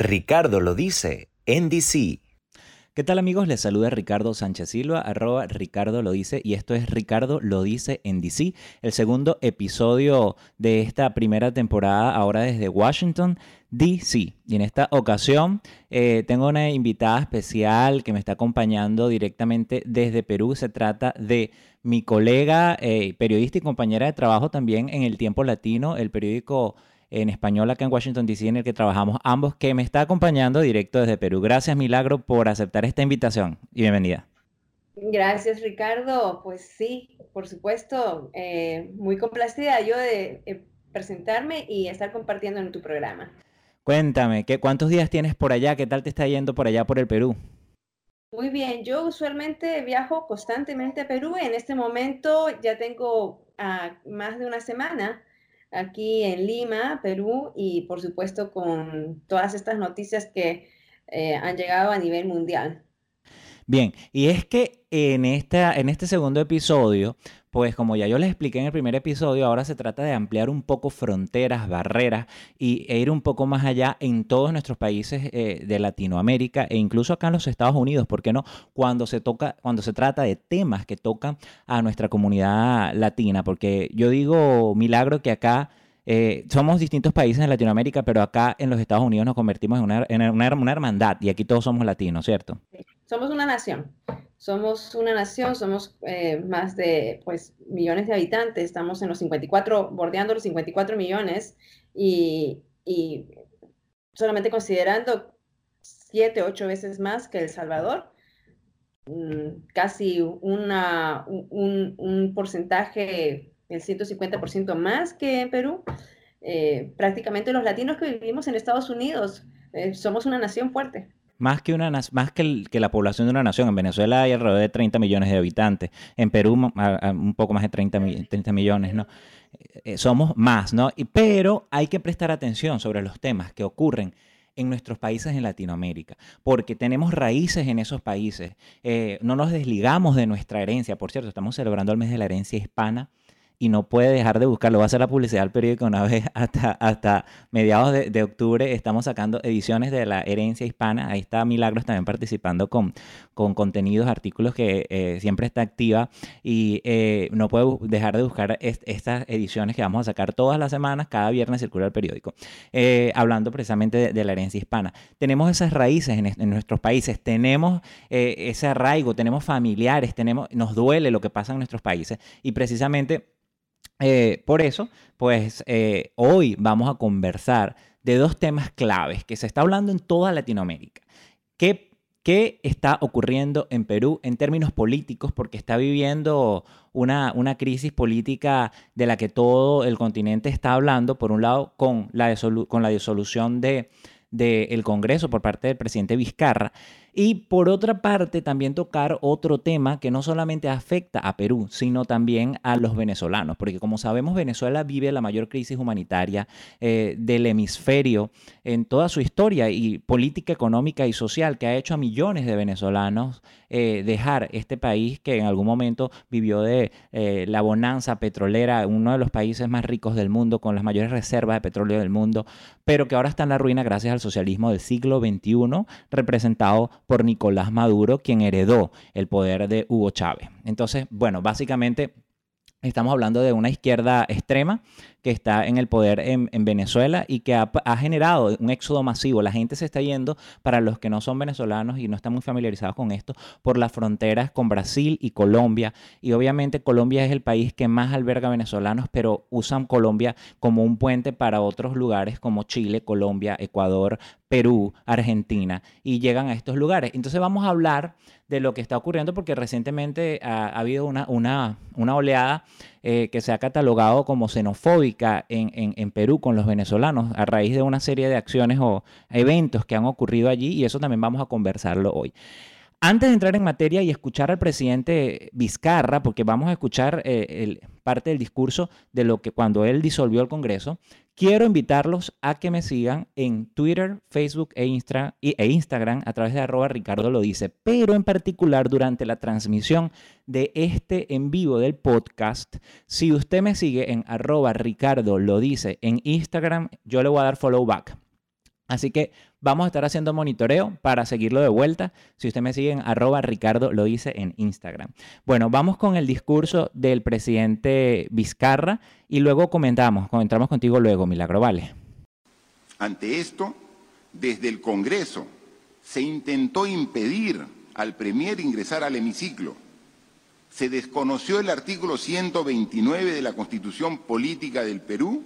Ricardo lo dice, NDC. ¿Qué tal amigos? Les saluda Ricardo Sánchez Silva, arroba Ricardo lo dice, y esto es Ricardo lo dice en DC, el segundo episodio de esta primera temporada ahora desde Washington, DC. Y en esta ocasión eh, tengo una invitada especial que me está acompañando directamente desde Perú. Se trata de mi colega, eh, periodista y compañera de trabajo también en El Tiempo Latino, el periódico en español acá en Washington, D.C., en el que trabajamos ambos, que me está acompañando directo desde Perú. Gracias, Milagro, por aceptar esta invitación y bienvenida. Gracias, Ricardo. Pues sí, por supuesto, eh, muy complacida yo de eh, presentarme y estar compartiendo en tu programa. Cuéntame, ¿qué, ¿cuántos días tienes por allá? ¿Qué tal te está yendo por allá por el Perú? Muy bien, yo usualmente viajo constantemente a Perú. En este momento ya tengo ah, más de una semana aquí en Lima, Perú, y por supuesto con todas estas noticias que eh, han llegado a nivel mundial. Bien, y es que en, esta, en este segundo episodio, pues como ya yo les expliqué en el primer episodio, ahora se trata de ampliar un poco fronteras, barreras y, e ir un poco más allá en todos nuestros países eh, de Latinoamérica e incluso acá en los Estados Unidos, ¿por qué no? Cuando se toca, cuando se trata de temas que tocan a nuestra comunidad latina, porque yo digo milagro que acá eh, somos distintos países en Latinoamérica, pero acá en los Estados Unidos nos convertimos en una, en una, hermandad y aquí todos somos latinos, ¿cierto? Somos una nación. Somos una nación, somos eh, más de pues, millones de habitantes, estamos en los 54, bordeando los 54 millones y, solamente considerando siete, ocho veces más que El Salvador, mm, casi una, un, un porcentaje el 150% más que en Perú. Eh, prácticamente los latinos que vivimos en Estados Unidos eh, somos una nación fuerte. Más que, una, más que, que, la población de una nación. En Venezuela hay alrededor de 30 millones de habitantes. En Perú un poco más de 30, 30 millones, ¿no? Eh, somos más, ¿no? Y, pero hay que prestar atención sobre los temas que ocurren en nuestros países en Latinoamérica, porque tenemos raíces en esos países. no nos desligamos de nuestra herencia. Por cierto, estamos celebrando el mes de la herencia hispana y no puede dejar de buscarlo. Va a hacer la publicidad del periódico una vez hasta, hasta mediados de, octubre. Estamos sacando ediciones de la herencia hispana. Ahí está Milagros también participando con, con contenidos, artículos que eh, siempre está activa y eh, no puede dejar de buscar estas ediciones que vamos a sacar todas las semanas. Cada viernes circula el periódico. Eh, hablando precisamente de, la herencia hispana. Tenemos esas raíces en, en nuestros países, tenemos ese arraigo, tenemos familiares, tenemos, nos duele lo que pasa en nuestros países y precisamente eh, por eso, pues eh, hoy vamos a conversar de dos temas claves que se está hablando en toda Latinoamérica. ¿Qué, qué está ocurriendo en Perú en términos políticos? Porque está viviendo una, una, crisis política de la que todo el continente está hablando, por un lado, con la, con la disolución del de, Congreso por parte del presidente Vizcarra y por otra parte, también tocar otro tema que no solamente afecta a Perú, sino también a los venezolanos, porque como sabemos, Venezuela vive la mayor crisis humanitaria eh, del hemisferio en toda su historia y política económica y social que ha hecho a millones de venezolanos eh, dejar este país que en algún momento vivió de eh, la bonanza petrolera, uno de los países más ricos del mundo, con las mayores reservas de petróleo del mundo, pero que ahora está en la ruina gracias al socialismo del siglo XXI, representado por Nicolás Maduro, quien heredó el poder de Hugo Chávez. Entonces, bueno, básicamente Estamos hablando de una izquierda extrema que está en el poder en, Venezuela y que ha, generado un éxodo masivo. La gente se está yendo, para los que no son venezolanos y no están muy familiarizados con esto, por las fronteras con Brasil y Colombia. Y obviamente Colombia es el país que más alberga venezolanos, pero usan Colombia como un puente para otros lugares como Chile, Colombia, Ecuador, Perú, Argentina, y llegan a estos lugares. Entonces vamos a hablar de lo que está ocurriendo porque recientemente ha, habido una, una, una oleada eh, que se ha catalogado como xenofóbica en, en, Perú con los venezolanos a raíz de una serie de acciones o eventos que han ocurrido allí y eso también vamos a conversarlo hoy. Antes de entrar en materia y escuchar al presidente Vizcarra, porque vamos a escuchar eh, el, parte del discurso de lo que cuando él disolvió el Congreso, quiero invitarlos a que me sigan en Twitter, Facebook e, e Instagram a través de arroba Ricardo lo dice, pero en particular durante la transmisión de este en vivo del podcast, si usted me sigue en arroba Ricardo lo dice en Instagram, yo le voy a dar follow back Así que vamos a estar haciendo monitoreo para seguirlo de vuelta. Si usted me sigue en arroba Ricardo lo dice en Instagram. Bueno, vamos con el discurso del presidente Vizcarra y luego comentamos, comentamos contigo luego, Milagro, vale. Ante esto, desde el Congreso se intentó impedir al Premier ingresar al hemiciclo. Se desconoció el artículo 129 de la Constitución Política del Perú.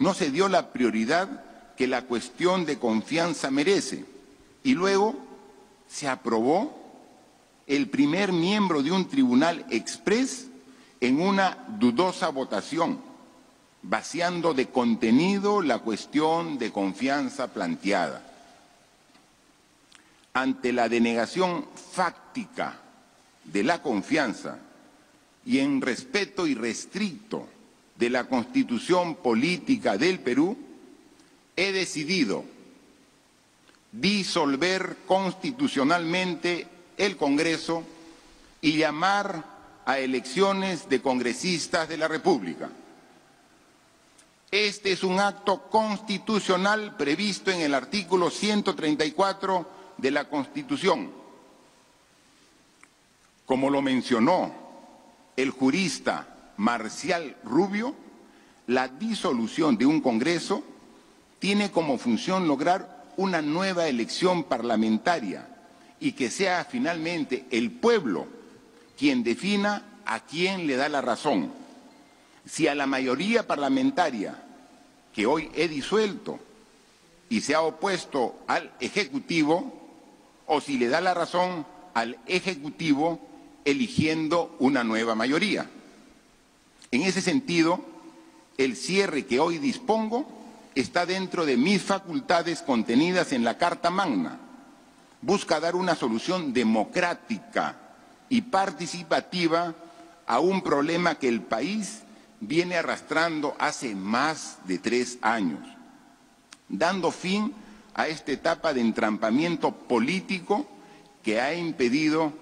No se dio la prioridad que la cuestión de confianza merece. Y luego se aprobó el primer miembro de un tribunal express en una dudosa votación, vaciando de contenido la cuestión de confianza planteada. Ante la denegación fáctica de la confianza y en respeto irrestricto de la constitución política del Perú, he decidido disolver constitucionalmente el Congreso y llamar a elecciones de congresistas de la República. Este es un acto constitucional previsto en el artículo 134 de la Constitución. Como lo mencionó el jurista Marcial Rubio, la disolución de un Congreso tiene como función lograr una nueva elección parlamentaria y que sea finalmente el pueblo quien defina a quién le da la razón. Si a la mayoría parlamentaria que hoy he disuelto y se ha opuesto al Ejecutivo, o si le da la razón al Ejecutivo eligiendo una nueva mayoría. En ese sentido, el cierre que hoy dispongo está dentro de mis facultades contenidas en la Carta Magna. Busca dar una solución democrática y participativa a un problema que el país viene arrastrando hace más de tres años, dando fin a esta etapa de entrampamiento político que ha impedido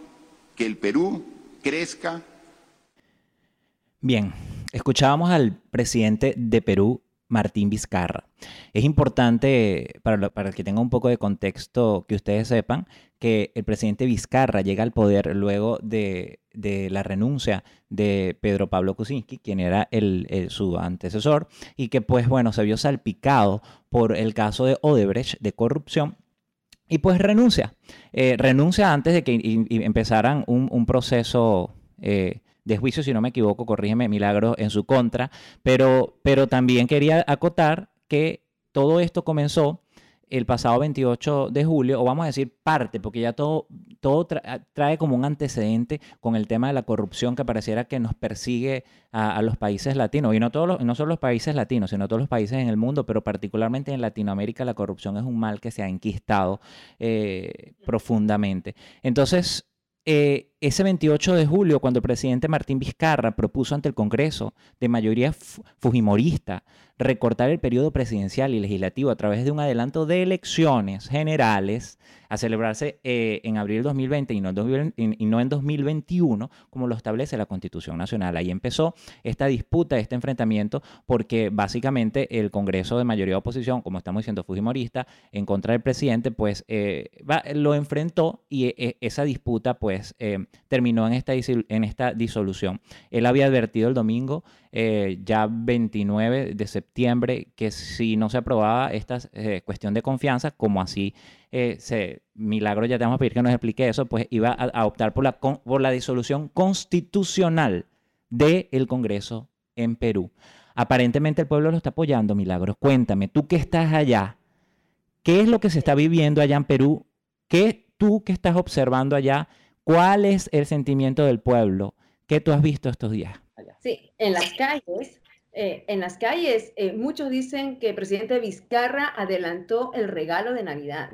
que el Perú crezca. Bien, escuchábamos al presidente de Perú, Martín Vizcarra. Es importante, para, el que tenga un poco de contexto, que ustedes sepan que el presidente Vizcarra llega al poder luego de, la renuncia de Pedro Pablo Kuczynski, quien era su antecesor, y que pues bueno, se vio salpicado por el caso de Odebrecht de corrupción y pues renuncia. Eh, renuncia antes de que empezaran un, proceso eh, de juicio, si no me equivoco, corrígeme, Milagro, en su contra, pero, pero también quería acotar que todo esto comenzó el pasado 28 de julio, o vamos a decir parte, porque ya todo, todo trae como un antecedente con el tema de la corrupción que pareciera que nos persigue a, los países latinos, y no, todos no solo los países latinos, sino todos los países en el mundo, pero particularmente en Latinoamérica la corrupción es un mal que se ha enquistado eh, profundamente. Entonces, eh, ese 28 de julio, cuando el presidente Martín Vizcarra propuso ante el Congreso de mayoría fujimorista recortar el periodo presidencial y legislativo a través de un adelanto de elecciones generales a celebrarse eh, en abril de 2020 y no, y en 2021, como lo establece la Constitución Nacional. Ahí empezó esta disputa, este enfrentamiento, porque básicamente el Congreso de mayoría de oposición, como estamos diciendo, Fujimorista, en contra del presidente, pues eh, lo enfrentó y eh, esa disputa pues terminó en esta, en esta disolución. Él había advertido el domingo eh, ya 29 de septiembre que si no se aprobaba esta eh, cuestión de confianza, como así eh, Milagro ya te vamos a pedir que nos explique eso, pues iba a, optar por la, por la disolución constitucional del Congreso en Perú. Aparentemente el pueblo lo está apoyando, Milagros. Cuéntame, tú que estás allá, ¿qué es lo que se está viviendo allá en Perú? ¿Qué tú que estás observando allá? ¿Cuál es el sentimiento del pueblo? ¿Qué tú has visto estos días? Sí, en las calles, eh, en las calles, eh, muchos dicen que el presidente Vizcarra adelantó el regalo de Navidad.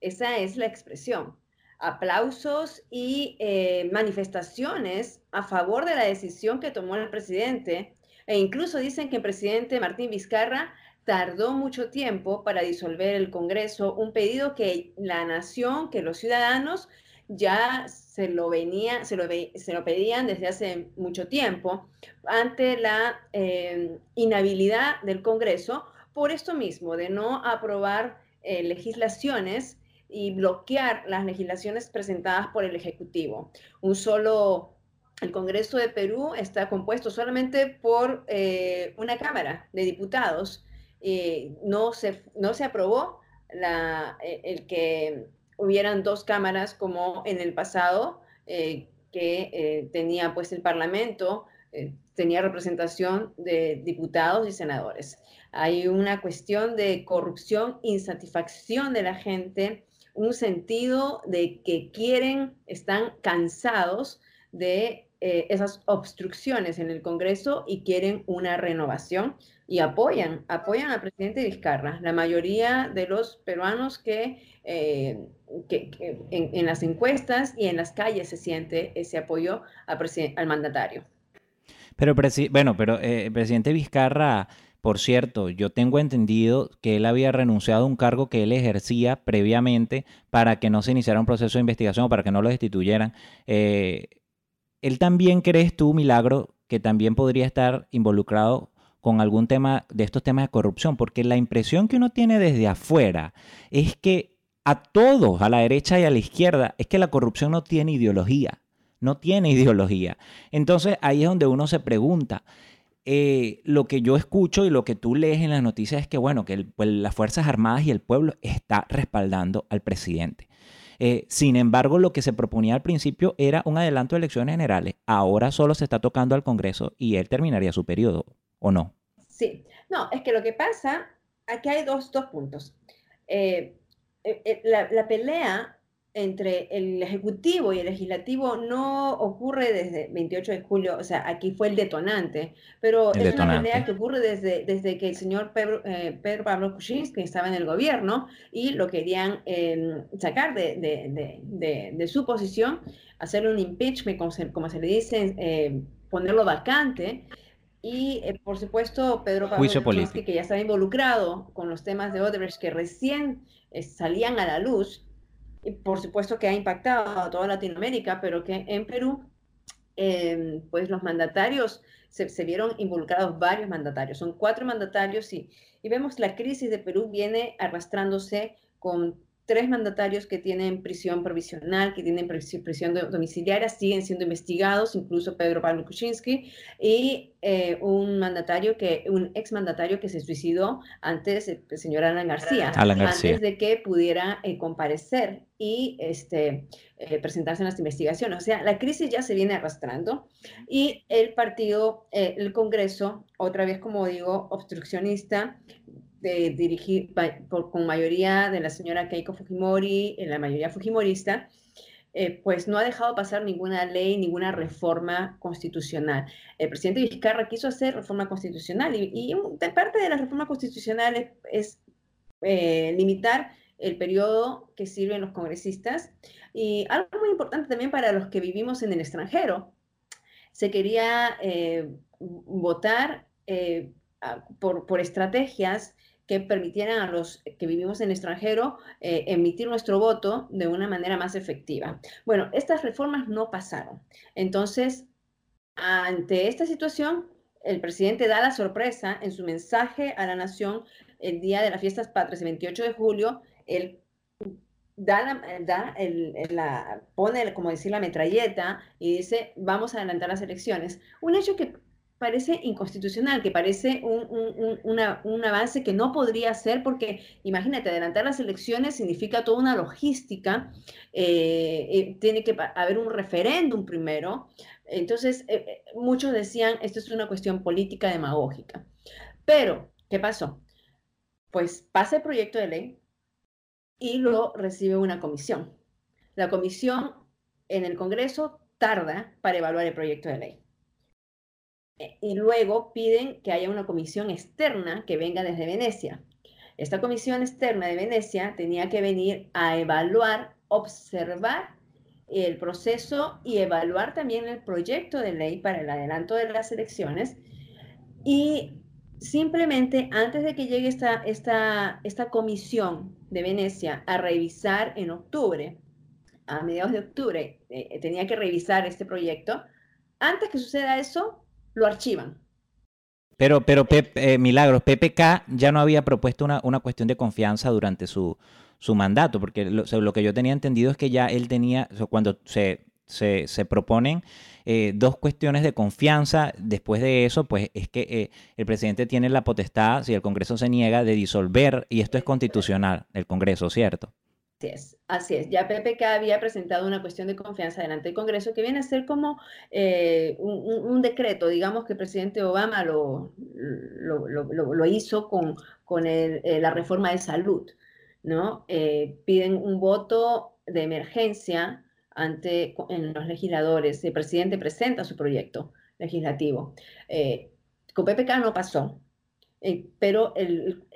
Esa es la expresión. Aplausos y eh, manifestaciones a favor de la decisión que tomó el presidente. E incluso dicen que el presidente Martín Vizcarra tardó mucho tiempo para disolver el Congreso, un pedido que la nación, que los ciudadanos ya se lo venía, se lo, se lo pedían desde hace mucho tiempo ante la eh, inhabilidad del Congreso por esto mismo, de no aprobar eh, legislaciones y bloquear las legislaciones presentadas por el Ejecutivo. Un solo, el Congreso de Perú está compuesto solamente por eh, una Cámara de Diputados. no, se, no se aprobó la, el que hubieran dos cámaras como en el pasado, que tenía pues el Parlamento tenía representación de diputados y senadores. Hay una cuestión de corrupción, insatisfacción de la gente, un sentido de que quieren, están cansados de eh, esas obstrucciones en el Congreso y quieren una renovación y apoyan, apoyan al presidente Vizcarra. La mayoría de los peruanos que, eh, en, las encuestas y en las calles se siente ese apoyo al mandatario. Pero, bueno, pero eh, el presidente Vizcarra, por cierto, yo tengo entendido que él había renunciado a un cargo que él ejercía previamente para que no se iniciara un proceso de investigación o para que no lo destituyeran. Eh, ¿Él también crees tú, Milagro, que también podría estar involucrado con algún tema de estos temas de corrupción? Porque la impresión que uno tiene desde afuera es que a todos, a la derecha y a la izquierda, es que la corrupción no tiene ideología no tiene ideología. Entonces ahí es donde uno se pregunta. Eh, lo que yo escucho y lo que tú lees en las noticias es que, bueno, que pues, las Fuerzas Armadas y el pueblo está respaldando al presidente. Eh, sin embargo, lo que se proponía al principio era un adelanto de elecciones generales. Ahora solo se está tocando al Congreso y él terminaría su periodo, ¿o no? Sí, no, es que lo que pasa, aquí hay dos, puntos. Eh, la, la, pelea entre el Ejecutivo y el Legislativo no ocurre desde 28 de julio, o sea, aquí fue el detonante, pero es una pelea que ocurre desde, desde que el señor Pedro, eh, Pedro Pablo Kuczynski estaba en el gobierno y lo querían em, sacar de, de, de, su posición, hacerle un impeachment, como se, le dice, eh, ponerlo vacante. Y, eh, por supuesto, Pedro Pablo Kuczynski, que ya estaba involucrado con los temas de Odebrecht que recién salían a la luz, por supuesto que ha impactado a toda Latinoamérica, pero que en Perú, em, pues los mandatarios, se, se, vieron involucrados varios mandatarios, son cuatro mandatarios y, y vemos la crisis de Perú viene arrastrándose con tres mandatarios que tienen prisión provisional, que tienen prisión domiciliaria, siguen siendo investigados, incluso Pedro Pablo Kuczynski, y eh, un mandatario que, un exmandatario que se suicidó antes, el señor Alan García, antes de que pudiera eh, comparecer y este, eh, presentarse en las investigaciones. O sea, la crisis ya se viene arrastrando y el partido, el Congreso, otra vez como digo, obstruccionista, dirigir por, con mayoría de la señora Keiko Fujimori, en la mayoría fujimorista, eh, pues no ha dejado pasar ninguna ley, ninguna reforma constitucional. El presidente Vizcarra quiso hacer reforma constitucional y, parte de la reforma constitucional es, eh, limitar el periodo que sirven los congresistas y algo muy importante también para los que vivimos en el extranjero. Se quería eh, votar por, por, estrategias que permitieran a los que vivimos en el extranjero eh, emitir nuestro voto de una manera más efectiva. Bueno, estas reformas no pasaron. Entonces, ante esta situación, el presidente da la sorpresa en su mensaje a la nación el día de las fiestas patrias, el 28 de julio, él da da la, pone, como decir, la metralleta y dice, vamos a adelantar las elecciones. Un hecho que parece inconstitucional, que parece un, avance que no podría ser, porque imagínate, adelantar las elecciones significa toda una logística, eh, eh, tiene que haber un referéndum primero. Entonces, eh, muchos decían, esto es una cuestión política demagógica. Pero, ¿qué pasó? Pues pasa el proyecto de ley y lo recibe una comisión. La comisión en el Congreso tarda para evaluar el proyecto de ley. Eh, y luego piden que haya una comisión externa que venga desde Venecia. Esta comisión externa de Venecia tenía que venir a evaluar, observar el proceso y evaluar también el proyecto de ley para el adelanto de las elecciones. Y simplemente antes de que llegue esta, esta, esta comisión de Venecia a revisar en octubre, a mediados de octubre, eh, tenía que revisar este proyecto, antes que suceda eso, lo archivan. Pero, pero eh, Milagros, PPK ya no había propuesto una, una cuestión de confianza durante su, su mandato, porque lo, lo, que yo tenía entendido es que ya él tenía, cuando se, se, se proponen eh, dos cuestiones de confianza. Después de eso, pues es que eh, el presidente tiene la potestad, si el Congreso se niega, de disolver, y esto es constitucional, el Congreso, ¿cierto? Así es, así es. Ya PPK había presentado una cuestión de confianza delante del Congreso que viene a ser como eh, un, decreto, digamos que el presidente Obama lo, hizo con, el, la reforma de salud, ¿no? piden un voto de emergencia ante los legisladores. El presidente presenta su proyecto legislativo. Eh, con PPK no pasó, eh, pero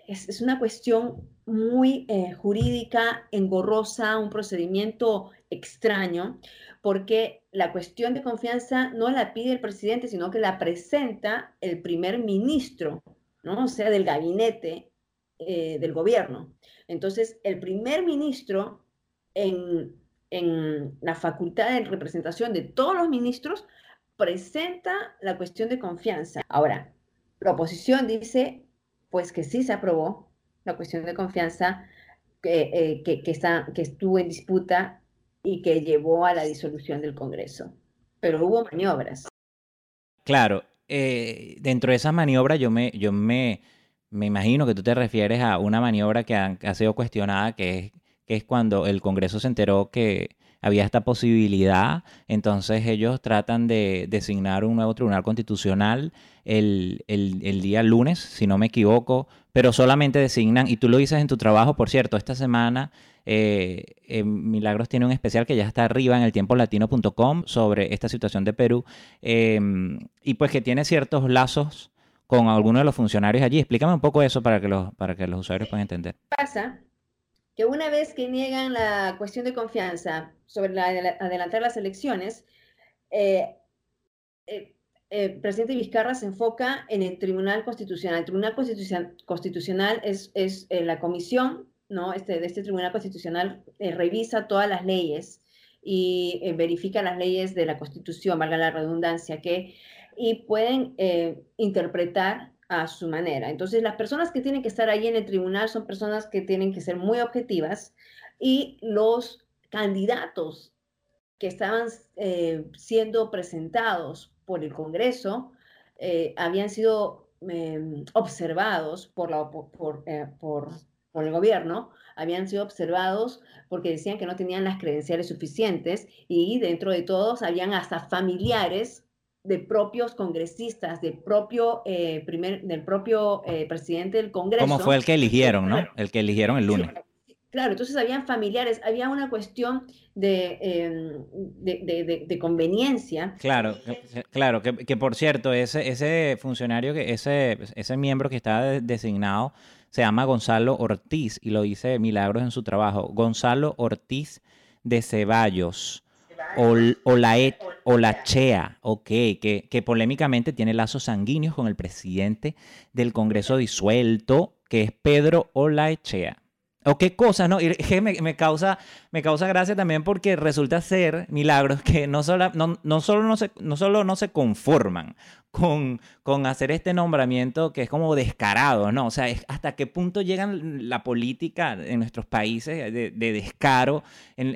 es, una cuestión muy eh, jurídica, engorrosa, un procedimiento extraño, porque la cuestión de confianza no la pide el presidente, sino que la presenta el primer ministro, ¿no? o sea, del gabinete del gobierno. Entonces, el primer ministro en en la facultad de representación de todos los ministros, presenta la cuestión de confianza. Ahora, la oposición dice, pues que sí se aprobó la cuestión de confianza que, eh, que, está, que estuvo en disputa y que llevó a la disolución del Congreso. Pero hubo maniobras. Claro, eh, dentro de esas maniobras yo me, yo me, me imagino que tú te refieres a una maniobra que ha, que ha sido cuestionada, que es que es cuando el Congreso se enteró que había esta posibilidad, entonces ellos tratan de designar un nuevo tribunal constitucional el, día lunes, si no me equivoco, pero solamente designan, y tú lo dices en tu trabajo, por cierto, esta semana eh, eh, Milagros tiene un especial que ya está arriba en el tiempolatino.com sobre esta situación de Perú, em, y pues que tiene ciertos lazos con algunos de los funcionarios allí. Explícame un poco eso para que los, para que los usuarios puedan entender. Pasa que una vez que niegan la cuestión de confianza sobre la, adelantar las elecciones, eh, eh, el presidente Vizcarra se enfoca en el Tribunal Constitucional. El Tribunal Constitucional es, es eh, la comisión ¿no? este, de este Tribunal Constitucional, revisa todas las leyes y verifica las leyes de la Constitución, valga la redundancia, que, y pueden interpretar a su manera. Entonces, las personas que tienen que estar ahí en el tribunal son personas que tienen que ser muy objetivas y los candidatos que estaban eh, siendo presentados por el Congreso eh, habían sido em, observados por, la, eh, por, por el gobierno, habían sido observados porque decían que no tenían las credenciales suficientes y dentro de todos habían hasta familiares de propios congresistas, de propio, eh, primer, del propio eh, presidente del Congreso. Como fue el que eligieron, ¿no? El que eligieron el lunes. claro, entonces habían familiares, había una cuestión de, em, de, conveniencia. Claro, claro, que, por cierto, ese, ese funcionario, que ese, ese miembro que estaba designado se llama Gonzalo Ortiz y lo dice Milagros en su trabajo. Gonzalo Ortiz de Ceballos o, la et, o la Chea, ok, que, que polémicamente tiene lazos sanguíneos con el presidente del Congreso disuelto, que es Pedro Olaechea. O qué cosa, ¿no? Y me, me, causa, me causa gracia también porque resulta ser milagros que no, no solo no se, no solo no se conforman con, con hacer este nombramiento que es como descarado, ¿no? O sea, hasta qué punto llegan la política en nuestros países de, descaro en,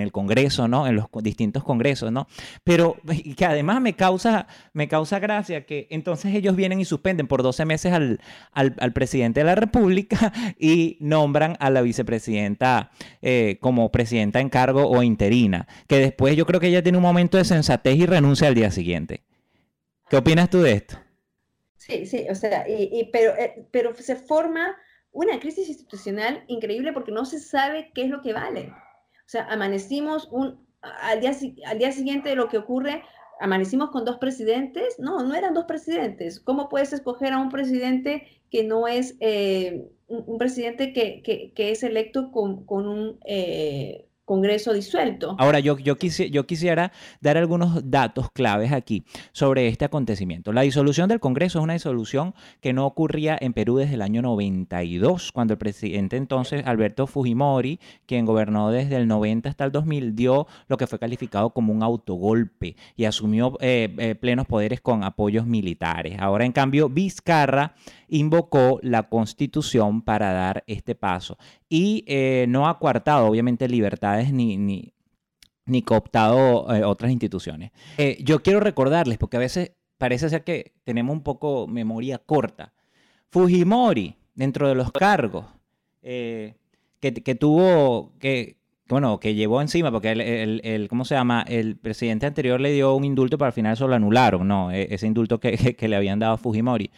el, Congreso, ¿no? En los distintos congresos, ¿no? Pero que además me causa, me causa gracia que entonces ellos vienen y suspenden por 12 meses al presidente de la República y nombran a la vicepresidenta eh, como presidenta en cargo o interina, que después yo creo que ella tiene un momento de sensatez y renuncia al día siguiente. ¿Qué opinas tú de esto? Sí, sí, o sea, pero, eh, pero se forma una crisis institucional increíble porque no se sabe qué es lo que vale. O sea, amanecimos un, al, día, al día siguiente de lo que ocurre, amanecimos con dos presidentes. No, no eran dos presidentes. ¿Cómo puedes escoger a un presidente que no es eh, un, presidente que, que, que, es electo con, con un, eh, Congreso disuelto. Ahora, yo, yo, yo quisiera dar algunos datos claves aquí sobre este acontecimiento. La disolución del Congreso es una disolución que no ocurría en Perú desde el año 92, cuando el presidente entonces, Alberto Fujimori, quien gobernó desde el 90 hasta el 2000, dio lo que fue calificado como un autogolpe y asumió eh, eh, plenos poderes con apoyos militares. Ahora, en cambio, Vizcarra invocó la constitución para dar este paso y eh, no ha coartado, obviamente, libertades ni, ni, ni cooptado eh, otras instituciones. Eh, yo quiero recordarles, porque a veces parece ser que tenemos un poco memoria corta. Fujimori, dentro de los cargos que, que, tuvo, que, bueno, que llevó encima, porque el, el, ¿cómo se llama? El presidente anterior le dio un indulto, pero al final eso lo anularon, ¿no? E, ese indulto que, que le habían dado a Fujimori.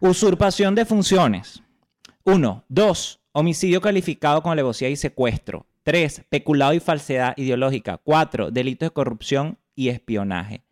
Usurpación de funciones. Uno. Dos. Homicidio calificado con alevosía y secuestro. Tres. Peculado y falsedad ideológica. Cuatro. Delitos de corrupción y espionaje.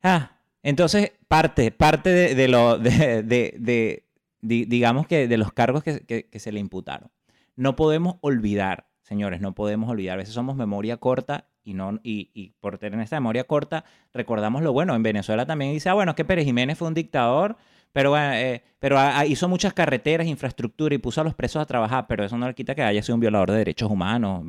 Ah, entonces parte, parte de, lo, de, digamos que de los cargos que, se le imputaron. No podemos olvidar, señores, no podemos olvidar. A veces somos memoria corta y, no, y, y, por tener esta memoria corta recordamos lo bueno. En Venezuela también dice, ah, bueno, que Pérez Jiménez fue un dictador pero, eh, pero hizo muchas carreteras, infraestructura y puso a los presos a trabajar, pero eso no le quita que haya sido un violador de derechos humanos.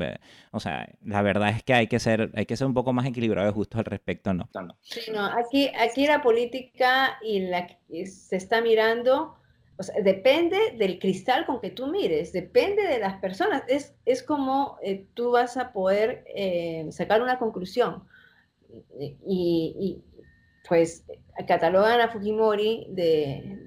O sea, la verdad es que hay que ser, hay que ser un poco más equilibrado y justo al respecto, ¿no? Sí, no, aquí, aquí la política y la se está mirando, o sea, depende del cristal con que tú mires, depende de las personas. Es, es como eh, tú vas a poder eh, sacar una conclusión. y, pues catalogan a Fujimori de,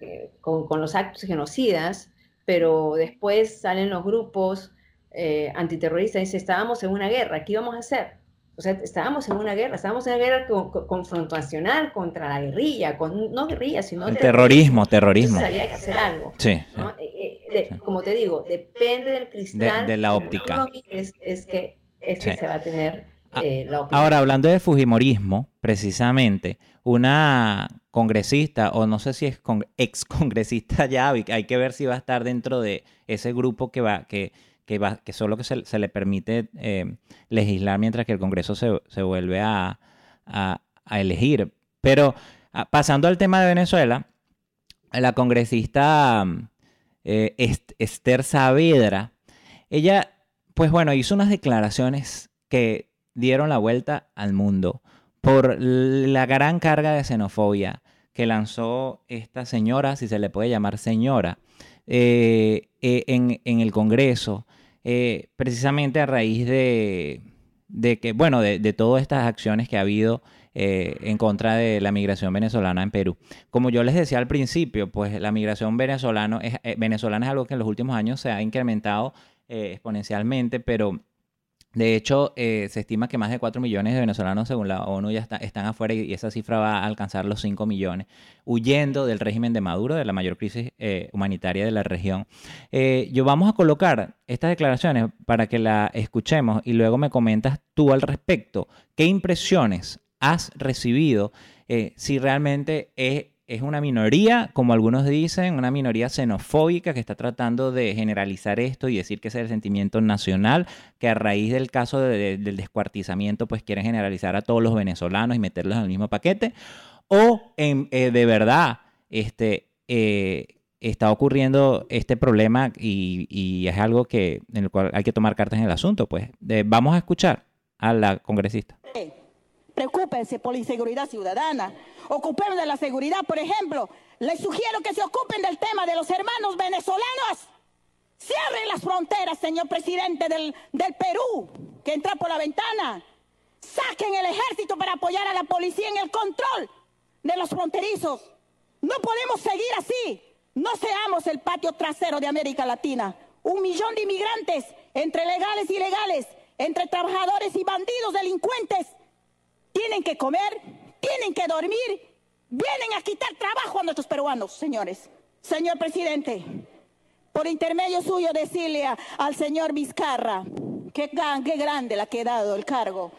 eh, con, los actos genocidas, pero después salen los grupos eh, antiterroristas y dicen, estábamos en una guerra, ¿qué íbamos a hacer? O sea, estábamos en una guerra, estábamos en una guerra confrontacional contra la guerrilla, con, no guerrilla, sino... El terrorismo, terrorismo. había que hacer algo. Sí. Eh, como te digo, depende del cristal. De, la óptica. Es, es que, es que se va a tener Ah, eh, ahora, hablando de Fujimorismo, precisamente, una congresista, o no sé si es ex congresista ya, hay que ver si va a estar dentro de ese grupo que va, que, que va, que solo que se, le permite eh, legislar mientras que el Congreso se, vuelve a, elegir. Pero ah, pasando al tema de Venezuela, la congresista eh, Esther Saavedra, ella, pues bueno, hizo unas declaraciones que dieron la vuelta al mundo por la gran carga de xenofobia que lanzó esta señora, si se le puede llamar señora, eh, eh, en, el Congreso, eh, precisamente a raíz de, que, bueno, de, todas estas acciones que ha habido en contra de la migración venezolana en Perú. Como yo les decía al principio, pues la migración venezolana es algo que en los últimos años se ha incrementado exponencialmente, pero de hecho, eh, se estima que más de 4 millones de venezolanos, según la ONU, ya están afuera y esa cifra va a alcanzar los 5 millones, huyendo del régimen de Maduro, de la mayor crisis eh, humanitaria de la región. Eh, yo vamos a colocar estas declaraciones para que la escuchemos y luego me comentas tú al respecto. ¿Qué impresiones has recibido? si realmente es es una minoría, como algunos dicen, una minoría xenofóbica que está tratando de generalizar esto y decir que es el sentimiento nacional, que a raíz del caso del descuartizamiento pues quieren generalizar a todos los venezolanos y meterlos en el mismo paquete, o en, eh, de verdad este, eh, está ocurriendo este problema y, es algo que, en el cual hay que tomar cartas en el asunto. Pues vamos a escuchar a la congresista. Preocúpense por la inseguridad ciudadana. Ocupemos de la seguridad, por ejemplo. Les sugiero que se ocupen del tema de los hermanos venezolanos. Cierren las fronteras, señor presidente del, del Perú, que entra por la ventana. Saquen el ejército para apoyar a la policía en el control de los fronterizos. No podemos seguir así. No seamos el patio trasero de América Latina. Un millón de inmigrantes, entre legales y ilegales, entre trabajadores y bandidos delincuentes tienen que comer, tienen que dormir, vienen a quitar trabajo a nuestros peruanos, señores. Señor presidente, por intermedio suyo decirle al señor Vizcarra, que qué grande le ha quedado el cargo.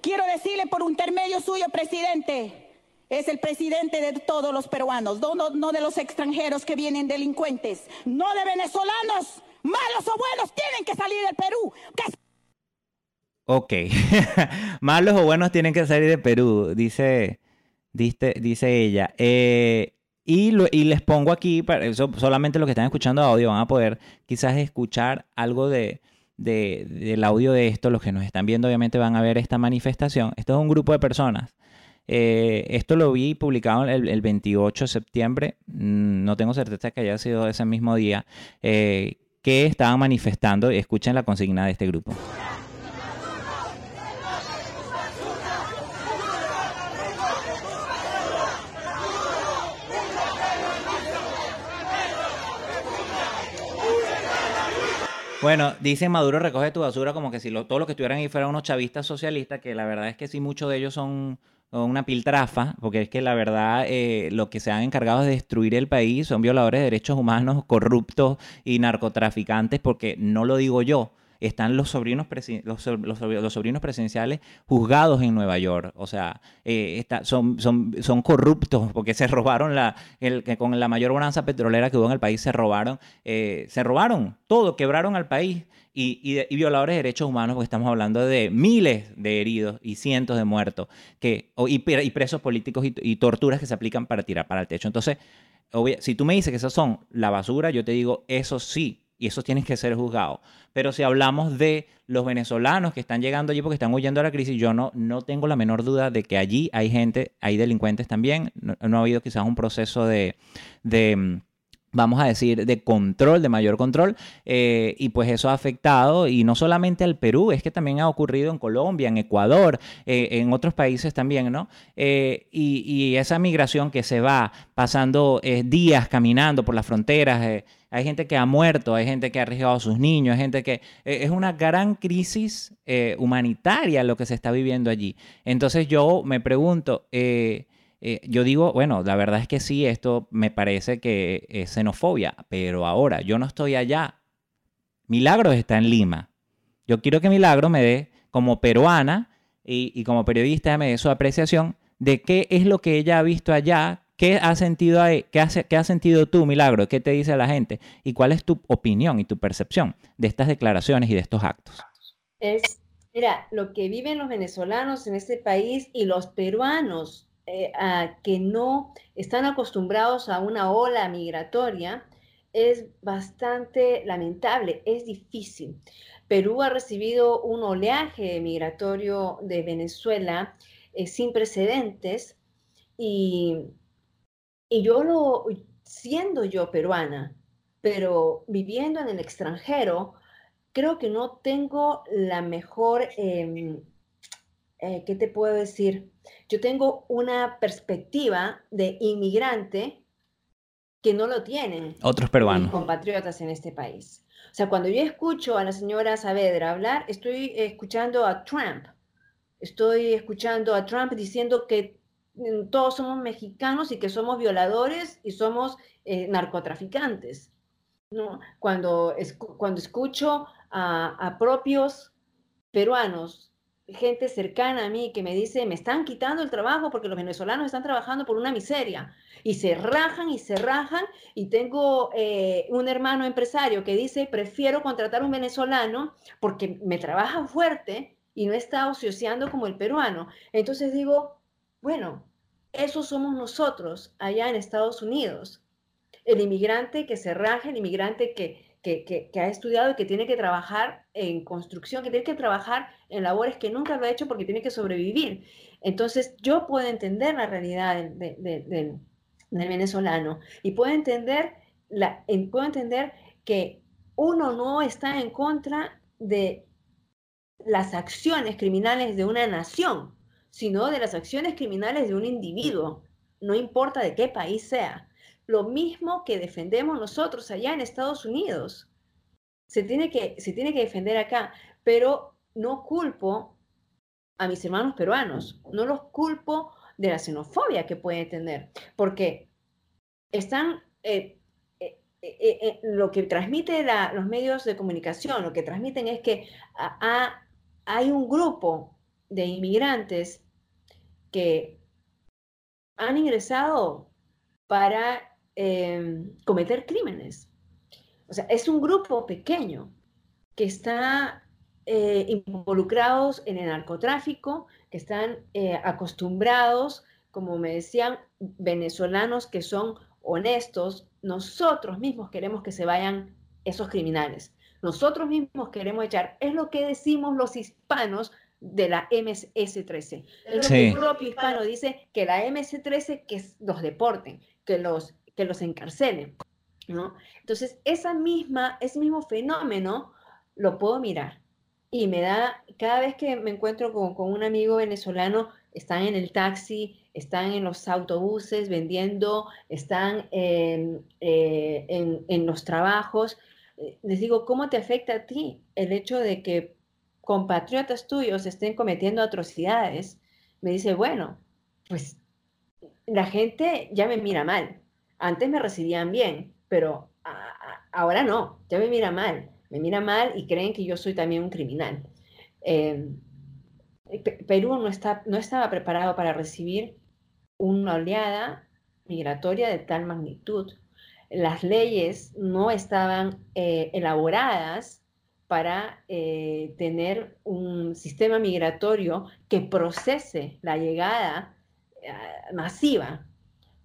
Quiero decirle por intermedio suyo, presidente, es el presidente de todos los peruanos, no, no, de los extranjeros que vienen delincuentes, no de venezolanos, Malos o buenos tienen que salir del Perú. Ok. Malos o buenos tienen que salir de Perú, dice, dice, dice ella. Eh, y, y, les pongo aquí, para eso, solamente los que están escuchando audio van a poder quizás escuchar algo de, del audio de esto. Los que nos están viendo obviamente van a ver esta manifestación. Esto es un grupo de personas. Eh, esto lo vi publicado el, el, 28 de septiembre. Mm, no tengo certeza que haya sido ese mismo día. Eh, que estaban manifestando. Escuchen la consigna de este grupo. Bueno, dice Maduro recoge tu basura como que si todos los que estuvieran ahí fueran unos chavistas socialistas, que la verdad es que sí, muchos de ellos son una piltrafa, porque es que la verdad eh, lo que se han encargado de destruir el país son violadores de derechos humanos, corruptos y narcotraficantes, porque no lo digo yo, están los sobrinos, los, los, sobrinos presidenciales juzgados en Nueva York. O sea, eh, son, son, son corruptos porque se robaron la, el, que con la mayor bonanza petrolera que hubo en el país, se robaron, eh, se robaron todo, quebraron al país. Y, y, violadores de derechos humanos, porque estamos hablando de miles de heridos y cientos de muertos que, y, presos políticos y, torturas que se aplican para tirar para el techo. Entonces, si tú me dices que esos son la basura, yo te digo, eso sí, y esos tienen que ser juzgados. Pero si hablamos de los venezolanos que están llegando allí porque están huyendo de la crisis, yo no, no tengo la menor duda de que allí hay gente, hay delincuentes también. No, ha habido quizás un proceso de, de vamos a decir, de control, de mayor control, eh, y pues eso ha afectado, y no solamente al Perú, es que también ha ocurrido en Colombia, en Ecuador, eh, en otros países también, ¿no? Eh, y, y, esa migración que se va pasando días caminando por las fronteras, hay gente que ha muerto, hay gente que ha arriesgado a sus niños, hay gente que... es una gran crisis humanitaria lo que se está viviendo allí. Entonces yo me pregunto... Eh, yo digo, bueno, la verdad es que sí, esto me parece que es xenofobia, pero ahora yo no estoy allá. Milagros está en Lima. Yo quiero que Milagros me dé, como peruana y, como periodista, me dé su apreciación de qué es lo que ella ha visto allá, qué ha sentido ahí, qué has sentido tú, Milagro, qué te dice la gente y cuál es tu opinión y tu percepción de estas declaraciones y de estos actos. Es, mira, lo que viven los venezolanos en este país y los peruanos eh, que no están acostumbrados a una ola migratoria es bastante lamentable, es difícil. Perú ha recibido un oleaje migratorio de Venezuela eh, sin precedentes y, y yo lo, siendo yo peruana, pero viviendo en el extranjero, creo que no tengo la mejor, em, eh, ¿qué te puedo decir? Yo tengo una perspectiva de inmigrante que no lo tienen otros peruanos compatriotas en este país. O sea, cuando yo escucho a la señora Saavedra hablar, estoy escuchando a Trump. Estoy escuchando a Trump diciendo que mm, todos somos mexicanos y que somos violadores y somos eh, narcotraficantes. ¿no? Cuando, cuando escucho a, a propios peruanos gente cercana a mí que me dice, me están quitando el trabajo porque los venezolanos están trabajando por una miseria y se rajan y se rajan y tengo eh, un hermano empresario que dice, prefiero contratar un venezolano porque me trabaja fuerte y no está ocioseando como el peruano. Entonces digo, bueno, esos somos nosotros allá en Estados Unidos. El inmigrante que se raja, el inmigrante que, que, ha estudiado y que tiene que trabajar en construcción, que tiene que trabajar en labores que nunca lo ha hecho porque tiene que sobrevivir. Entonces, yo puedo entender la realidad del venezolano y puedo entender, la, puedo entender que uno no está en contra de las acciones criminales de una nación, sino de las acciones criminales de un individuo, no importa de qué país sea lo mismo que defendemos nosotros allá en Estados Unidos. Se tiene que, se tiene que defender acá, pero no culpo a mis hermanos peruanos, no los culpo de la xenofobia que pueden tener, porque están, eh, eh, eh, lo que transmiten los medios de comunicación, lo que transmiten es que hay un grupo de inmigrantes que han ingresado para Em, cometer crímenes. O sea, es un grupo pequeño que está eh, involucrados en el narcotráfico, que están eh, acostumbrados, como me decían, venezolanos que son honestos. Nosotros mismos queremos que se vayan esos criminales. Nosotros mismos queremos echar. Es lo que decimos los hispanos de la MS-13. El propio hispano dice que la MS-13 que los deporten, que los, que los encarcelen. ¿no? Entonces, esa misma, ese mismo fenómeno lo puedo mirar. Y me da, cada vez que me encuentro con, con un amigo venezolano, están en el taxi, están en los autobuses vendiendo, están en, eh, en, los trabajos. Eh, les digo, ¿cómo te afecta a ti el hecho de que compatriotas tuyos estén cometiendo atrocidades? Me dice, bueno, pues la gente ya me mira mal. Antes me recibían bien, pero ahora no, ya me mira mal me mira mal y creen que yo soy también un criminal. Em, Perú no, está, no estaba preparado para recibir una oleada migratoria de tal magnitud. Las leyes no estaban eh, elaboradas para eh, tener un sistema migratorio que procese la llegada eh, masiva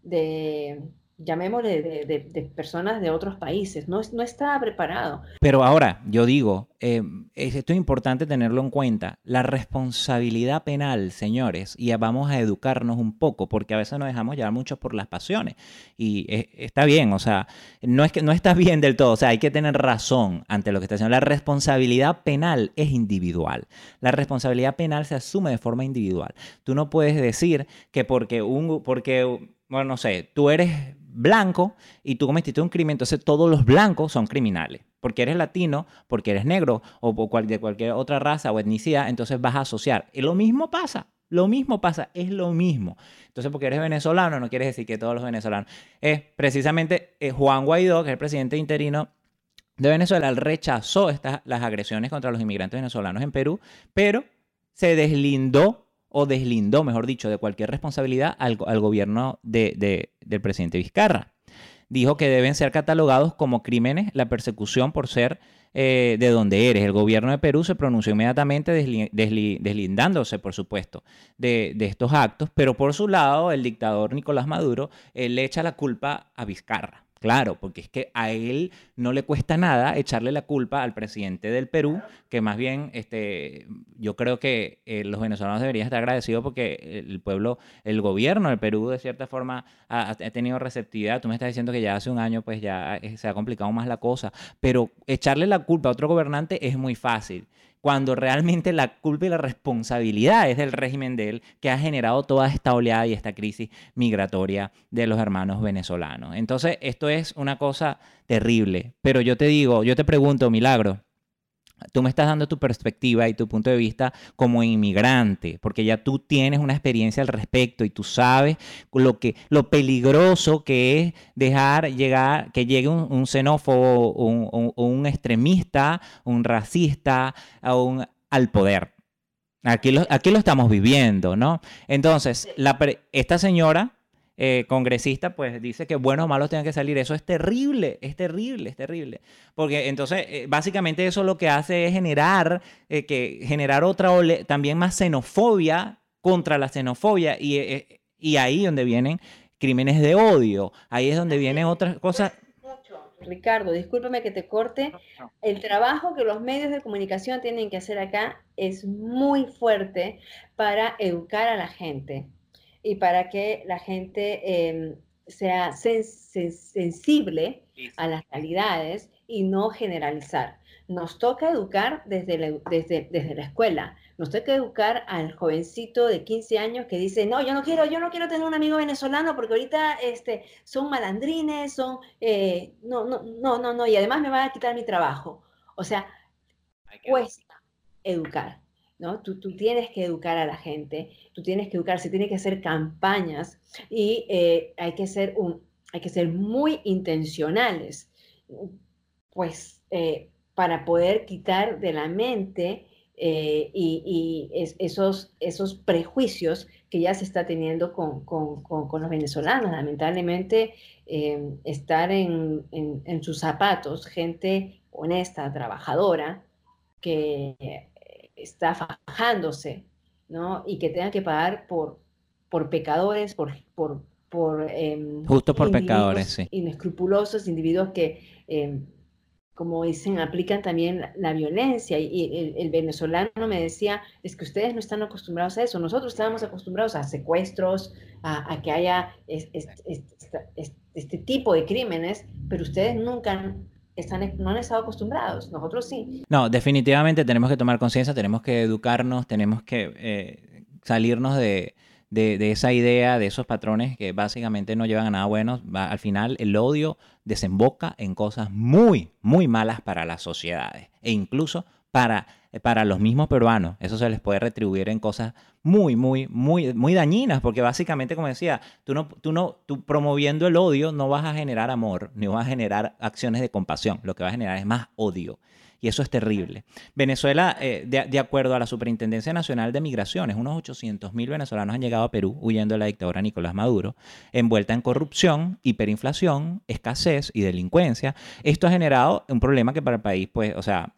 de, llamémosle, de, personas de otros países. No, no estaba preparado. Pero ahora, yo digo, eh, esto es importante tenerlo en cuenta. La responsabilidad penal, señores, y vamos a educarnos un poco, porque a veces nos dejamos llevar mucho por las pasiones. Y eh, está bien, o sea, no es que no está bien del todo, o sea, hay que tener razón ante lo que está haciendo. La responsabilidad penal es individual. La responsabilidad penal se asume de forma individual. Tú no puedes decir que porque un, porque bueno, no sé, tú eres blanco y tú cometiste un crimen, entonces todos los blancos son criminales. Porque eres latino, porque eres negro o de cualquier otra raza o etnicidad, entonces vas a asociar. Y lo mismo pasa, lo mismo pasa, es lo mismo. Entonces, porque eres venezolano, no quieres decir que todos los venezolanos. Es precisamente eh, Juan Guaidó, que es el presidente interino de Venezuela, rechazó estas, las agresiones contra los inmigrantes venezolanos en Perú, pero se deslindó o deslindó, mejor dicho, de cualquier responsabilidad al, gobierno de, del presidente Vizcarra. Dijo que deben ser catalogados como crímenes la persecución por ser eh, de donde eres. El gobierno de Perú se pronunció inmediatamente deslindándose, por supuesto, de, estos actos, pero por su lado el dictador Nicolás Maduro eh, le echa la culpa a Vizcarra. Claro, porque es que a él no le cuesta nada echarle la culpa al presidente del Perú, que más bien este, yo creo que eh, los venezolanos deberían estar agradecidos porque el pueblo, el gobierno del Perú de cierta forma ha, tenido receptividad. Tú me estás diciendo que ya hace un año pues ya eh, se ha complicado más la cosa, pero echarle la culpa a otro gobernante es muy fácil cuando realmente la culpa y la responsabilidad es del régimen de él que ha generado toda esta oleada y esta crisis migratoria de los hermanos venezolanos. Entonces, esto es una cosa terrible. Pero yo te digo, yo te pregunto, Milagro, Tú me estás dando tu perspectiva y tu punto de vista como inmigrante, porque ya tú tienes una experiencia al respecto y tú sabes lo que lo peligroso que es dejar llegar que llegue un, xenófobo, un, un, extremista, un racista al poder. Aquí lo, aquí lo estamos viviendo, ¿no? Entonces, esta señora eh, congresista, pues dice que buenos o malos tengan que salir. Eso es terrible, es terrible, es terrible. Porque entonces, eh, básicamente eso lo que hace es generar, eh, que, generar otra ole también más xenofobia contra la xenofobia. Y, y ahí donde vienen crímenes de odio, ahí es donde vienen otras cosas. Ricardo, discúlpame que te corte. El trabajo que los medios de comunicación tienen que hacer acá es muy fuerte para educar a la gente y para que la gente em, sea sensible a las realidades y no generalizar. Nos toca educar desde la, desde, desde la escuela. Nos toca educar al jovencito de 15 años que dice, no, yo no quiero, yo no quiero tener un amigo venezolano porque ahorita este, son malandrines, son, eh, no, no, no, no, no, y además me van a quitar mi trabajo. O sea, cuesta educar. ¿No? Tú, tienes que educar a la gente, tú tienes que educar, se tiene que hacer campañas y eh, hay, que ser hay que ser muy intencionales, pues, eh, para poder quitar de la mente eh, y, esos, esos prejuicios que ya se está teniendo con, los venezolanos. Lamentablemente, em, estar en, sus zapatos, gente honesta, trabajadora, que está fajándose, ¿no? Y que tenga que pagar por, por pecadores, por... por, por em, Justo por pecadores, sí. Inescrupulosos, individuos que em, como dicen, aplican también la, violencia. Y, el, venezolano me decía, es que ustedes no están acostumbrados a eso. Nosotros estábamos acostumbrados a secuestros, a, que haya este tipo de crímenes, pero ustedes nunca están, no han estado acostumbrados. Nosotros sí. No, definitivamente tenemos que tomar conciencia, tenemos que educarnos, tenemos que eh, salirnos de de, esa idea, de esos patrones que básicamente no llevan a nada bueno, al final el odio desemboca en cosas muy, muy malas para las sociedades e incluso para, para los mismos peruanos. Eso se les puede retribuir en cosas muy, muy, muy, muy dañinas, porque básicamente, como decía, tú no, tú no, tú promoviendo el odio no vas a generar amor, ni vas a generar acciones de compasión. Lo que va a generar es más odio y eso es terrible. Venezuela, eh, de, acuerdo a la Superintendencia Nacional de Migraciones, unos 800 mil venezolanos han llegado a Perú huyendo de la dictadura Nicolás Maduro, envuelta en corrupción, hiperinflación, escasez y delincuencia. Esto ha generado un problema que para el país, pues, o sea,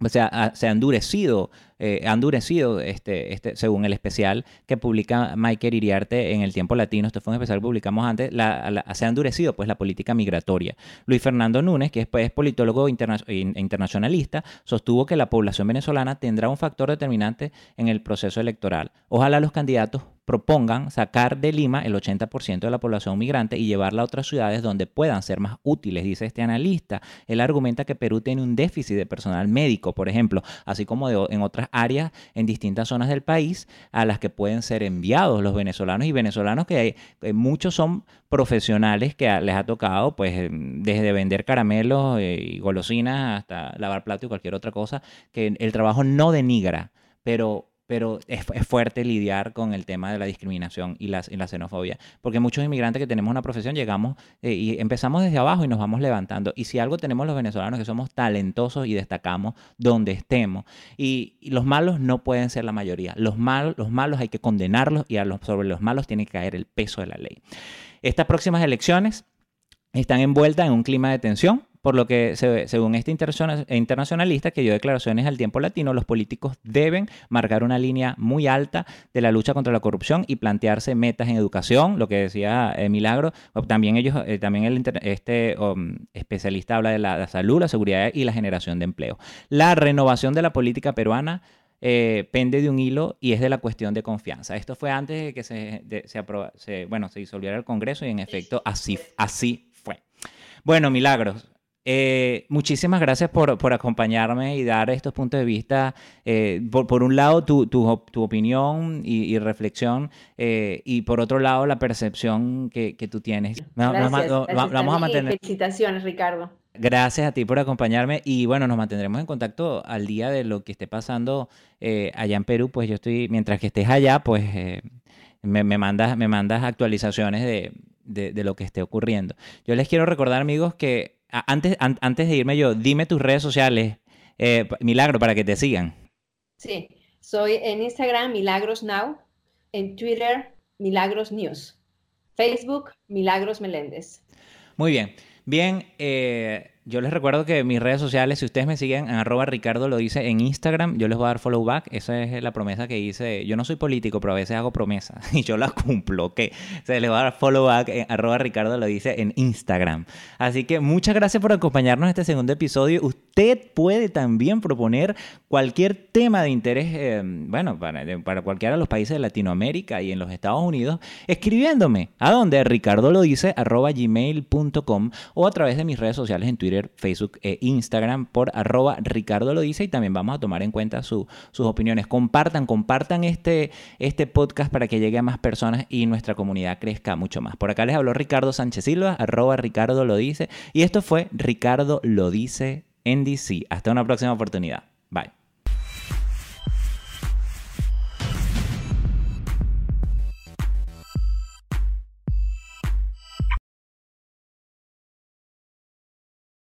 o sea, se ha endurecido, eh, ha endurecido este, este, según el especial que publica Michael Iriarte en el Tiempo Latino, este fue un especial que publicamos antes, se ha endurecido pues la política migratoria. Luis Fernando Núñez, que es, pues, politólogo internacionalista, sostuvo que la población venezolana tendrá un factor determinante en el proceso electoral. Ojalá los candidatos propongan sacar de Lima el 80% de la población migrante y llevarla a otras ciudades donde puedan ser más útiles, dice este analista. Él argumenta que Perú tiene un déficit de personal médico, por ejemplo, así como en otras áreas en distintas zonas del país a las que pueden ser enviados los venezolanos y venezolanos que eh, muchos son profesionales que les ha tocado, pues em, desde vender caramelos eh, y golosinas hasta lavar plato y cualquier otra cosa, que el trabajo no denigra, pero pero es, fuerte lidiar con el tema de la discriminación y la, xenofobia, porque muchos inmigrantes que tenemos una profesión llegamos eh, y empezamos desde abajo y nos vamos levantando. Y si algo tenemos los venezolanos que somos talentosos y destacamos donde estemos, y, los malos no pueden ser la mayoría. Los malos, los malos hay que condenarlos y sobre los malos tiene que caer el peso de la ley. Estas próximas elecciones están envueltas en un clima de tensión por lo que, según este internacionalista que dio declaraciones al tiempo latino, los políticos deben marcar una línea muy alta de la lucha contra la corrupción y plantearse metas en educación, lo que decía eh, Milagro. También ellos, eh, también el este um, especialista habla de la, salud, la seguridad y la generación de empleo. La renovación de la política peruana eh, pende de un hilo y es de la cuestión de confianza. Esto fue antes de que se, se, bueno, se disolviera el Congreso y en efecto así, así fue. Bueno, Milagros, eh, muchísimas gracias por, por, acompañarme y dar estos puntos de vista. Eh, por, un lado, tu, tu, tu opinión y, reflexión, eh, y por otro lado, la percepción que, que tú tienes. Gracias, vamos a mantener. Felicitaciones, Ricardo. Gracias a ti por acompañarme y bueno, nos mantendremos en contacto al día de lo que esté pasando allá en Perú. Pues yo estoy, mientras que estés allá, pues me, me, mandas, me mandas actualizaciones de, de, de lo que esté ocurriendo. Yo les quiero recordar, amigos, que antes, antes de irme yo, dime tus redes sociales, eh, Milagro, para que te sigan. Sí, soy en Instagram Milagros Now, en Twitter Milagros News, Facebook Milagros Meléndez. Muy bien. Bien, eh, yo les recuerdo que mis redes sociales, si ustedes me siguen en arroba Ricardo lo dice en Instagram, yo les voy a dar follow back. Esa es la promesa que hice. Yo no soy político, pero a veces hago promesas y yo las cumplo, ¿ok? Se les voy a dar follow back en Ricardo lo dice en Instagram. Así que muchas gracias por acompañarnos en este segundo episodio. Usted puede también proponer cualquier tema de interés, eh, bueno, para, cualquiera de los países de Latinoamérica y en los Estados Unidos, escribiéndome. ¿A dónde? Ricardo lo dice arroba gmail.com o a través de mis redes sociales en Twitter Facebook e Instagram por arroba Ricardo lo dice y también vamos a tomar en cuenta sus opiniones. Compartan, compartan este, este podcast para que llegue a más personas y nuestra comunidad crezca mucho más. Por acá les habló Ricardo Sánchez Silva, arroba Ricardo lo dice y esto fue Ricardo lo dice en DC. Hasta una próxima oportunidad. Bye.